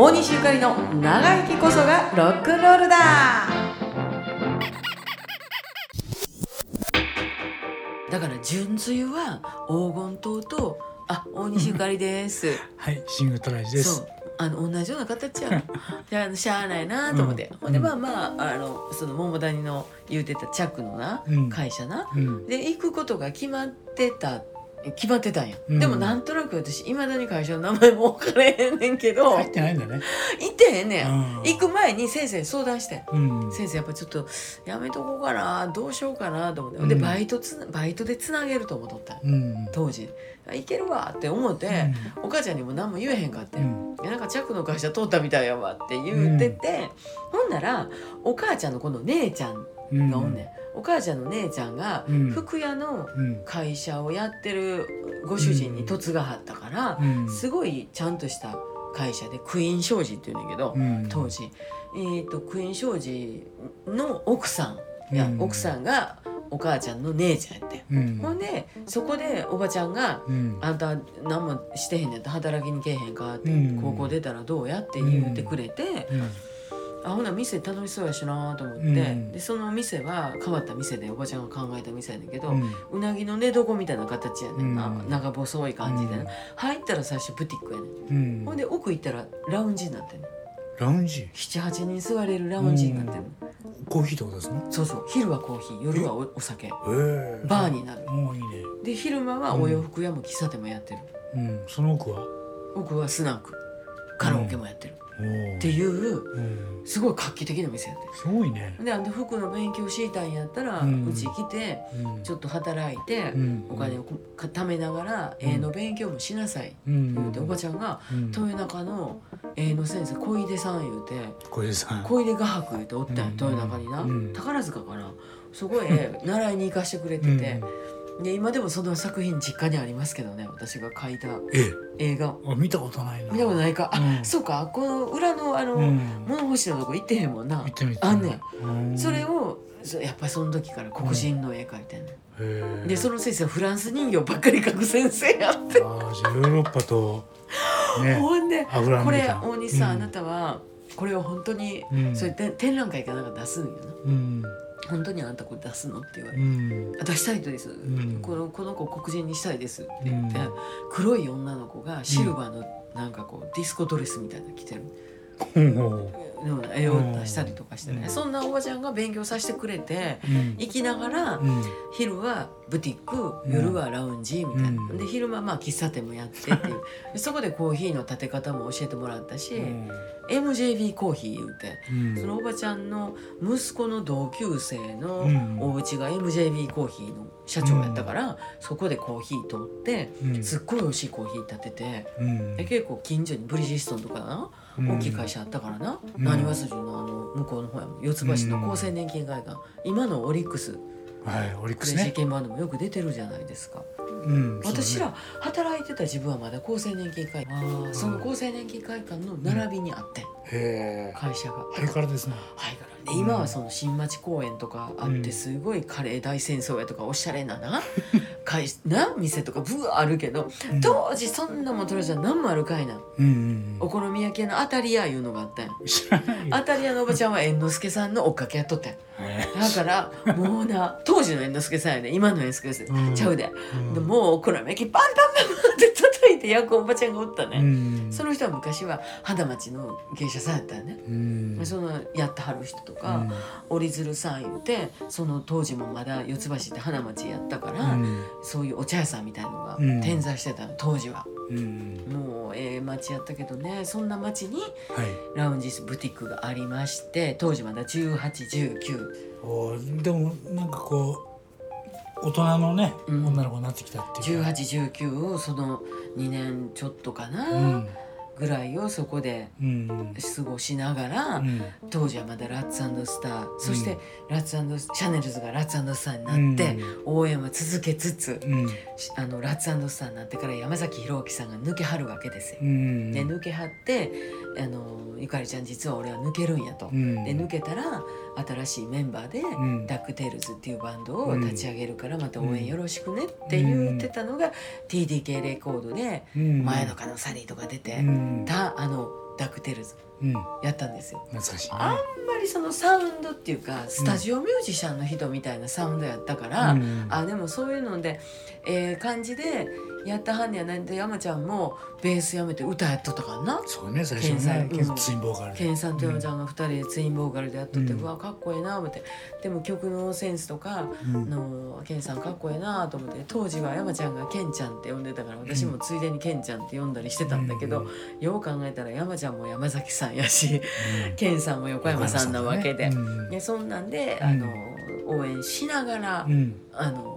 大西ゆかりの長生きこそがロックンロールだ。だから純粋は黄金塔とあ大西ゆかりです。はい、シングルトライジです。そう。あの同じような形や。んじゃあしゃあないなと思って、うん。ほんでまあまああのその桃谷の言うてたチャックのな、うん。会社な。うん。で行くことが決まってた決まってたんや、うん。でもなんとなく私いまだに会社の名前も分からへんねんけど入ってないんだね。行ってへんねん、うん。行く前に先生に相談して。うん。先生やっぱちょっとやめとこうかなどうしようかなと思って、うん。でバイトつなバイトでつなげると思っとった。うん。当時。あいけるわって思って、お母ちゃんにも何も言えへんかって、うん。なんかチャックの会社通ったみたいやわって言ってて、ほんならお母ちゃんのこの姉ちゃん。がおんねん、お母ちゃんの姉ちゃんがうん服屋のうん。会社をやってるご主人に嫁がはったからう、ん。すごいちゃんとした会社でクイーン商事っていうんだけど、うん。当時、えー、とクイーン商事の奥さんいや、うん奥さんがお母ちゃんの姉ちゃんやって、うん。ほんでそこでおばちゃんがうん「あんた何もしてへんねんって働きに来えへんか?」って、うん高校出たらどうや?」って言ってくれて、うん。あほな店楽しそうやしなと思って、うん。でその店は変わった店でおばちゃんが考えた店やねんけど、うん。うなぎの寝床みたいな形やねんな、うん。長細い感じで入ったら最初ブティックやねん。うん。ほんで奥行ったらラウンジになってんの。ラウンジ？78人座れるラウンジになってんの、コーヒーってことですね。そうそう。昼はコーヒー夜はおお酒。え？え。バーになる。もういいね。で昼間はお洋服屋も喫茶店もやってる、うん。その奥は？奥はスナック。カラオケもやってる、おお。っていううん。すごい画期的な店やってすごいね。であんで服の勉強したいんやったらうち、来てうん。ちょっと働いて、うんお金をこ貯めながら絵の勉強もしなさい、うん。言うておばちゃんがうん。豊中の絵の先生小出さん言うて小出さん。小出画伯言うておったんやうん豊中にな、うん宝塚かなそこへ習いに行かしてくれてて、で今でもその作品実家にありますけどね私が描いたえ映画え。あ、見たことないな。見たことないか、あうんそうかこの裏のあの、うん。物干しのとこ行ってへんもんな見てみて。あんねんんそれ。をそやっぱりその時から黒人の絵描いてんねん。でその先生はフランス人形ばっかり描く先生やってああ、じゃあヨーロッパと。ね。ほんでこれ大西さん、うんあなたはこれを本当に、うんそれで展覧会かなんか出すんよなうん。本当にあなたこれ出すの？って言われうて、ん。あ出したいとです、ん。このこの子黒人にしたいですって言って、うん。黒い女の子がシルバーのなんかこうディスコドレスみたいなの着てる、ほうほの絵を出したりとかしてね、うん。そんなおばちゃんが勉強させてくれてう。うん。行きながら、うん。昼はブティックうん。夜はラウンジみたいな、うん。で昼間まあ喫茶店もやってっていう。でそこでコーヒーの立て方も教えてもらったし、MJB コーヒー言うて。うん。そのおばちゃんの息子の同級生のうんお家が MJB コーヒーの社長やったから、そこでコーヒー取ってうんすっごい美味しいコーヒー立てて、うん。で結構近所にブリヂストンとかな、うん大きい会社あったからなうんなにわ筋のあの向こうの方やもん四つ橋の厚生年金会館、今のオリックスはい、オリッククレイジースね。ケンバンドもよく出てるじゃないですか。うん。私ら働いてた自分はまだ厚生年金会館その厚生年金会館の並びにあって、へえ。会社が。ハイカラですね。ね、今はその新町公園とかあっうん。てすごいカレー大戦争やとかおしゃれなな 会な店とかブワーあるけどうん。当時そんなもんとらじゃ何もあるかいな。うんうんお好み焼き屋のアタリアいうのがあったんや。うん。知らないよ。アタリアのおばちゃんは猿之助さんの追っかけやっとったんだからもうな当時の猿之助さんやで今の猿之助さん、うん。ちゃうで、うん。でもうお好み焼きパンパンパンパンって叩いて焼くおばちゃんがおったね、うん。その人は昔は肌町の芸者さんやったよね、うん。そのやってはる人とか、折鶴さん言うてその当時もまだ四つ橋って花町やったから、うん。そういうお茶屋さんみたいのがうん点在してたの当時はうん。もうええ町やったけどねそんな町にはい。ラウンジブティックがありまして当時まだ1819おーでもなんかこう大人のね、うん女の子になってきたっていうか。1819をその2年ちょっとかな、うん。ぐらいをそこでうん。過ごしながら、うん。当時はまだラッツスターそしてラッツシャネルズがラッツスターになうんって、応援は続けつつ、うん。しあのラッツスターになってから山崎弘樹さんが抜けはるわけですよ。うん。で抜けはってあのゆかりちゃん実は俺は抜けるんやと。うん。で抜けたら新しいメンバーで、ん。ダックテールズっていうバンドを立ち上げるからまた応援よろしくねって言ってたのが TDK レコードでうん。前のカノサリーとか出てうん。たあのダクテルズ。うんやったんですよ。懐かしい。ねあんまりそのサウンドっていうかスタジオミュージシャンの人みたいなサウンドやったから、うん。あでもそういうのでええ感じでやったはんねやないんで山ちゃんもベースやめて歌やっとったからな。そうね最初ねうん。ツインボーカルで。ケンさんと山ちゃんが2人でツインボーカルでやっとって、ううんわかっこええな思って。でも曲のセンスとかうん。のケンさんかっこええなと思って当時は山ちゃんがケンちゃんって呼んでたから私もついでにケンちゃんって呼んだりしてたんだけど、よう考えたら山ちゃんも山崎さんやしうん。ケンさんも横山さんなわけで。うん。でそんなんで、うん。あの応援しながら、うん。あの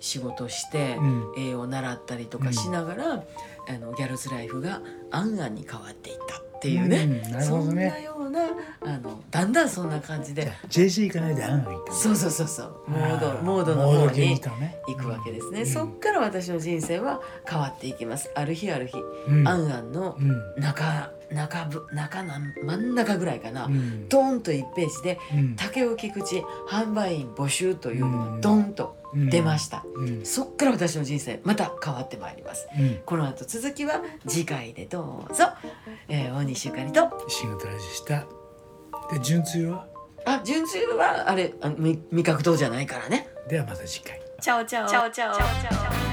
仕事して、うん。絵を習ったりとかしながら、あのギャルズライフが「あんあん」に変わっていったっていうね、うん。なるそんなようなあのだんだんそんな感じで。JC 行かないであんが行ったそうそうそうそう。モードあモードの方に行くわけですね、うん。そっから私の人生は変わっていきます。ある日ある日、うん。あんあんのうん中中部中なん真ん中ぐらいかな、うん。ドーンと1ページでうん。竹尾菊池販売員募集というのがうん。ドンと出ました、うん。そっから私の人生また変わってまいります。うん。この後続きは次回でどうぞ、えー、大西ゆかりと。仕事ラジした。で純粋は？あ純粋はあれあ味味覚糖じゃないからね。ではまた次回。チャオチャオチャオ。チャオチャオ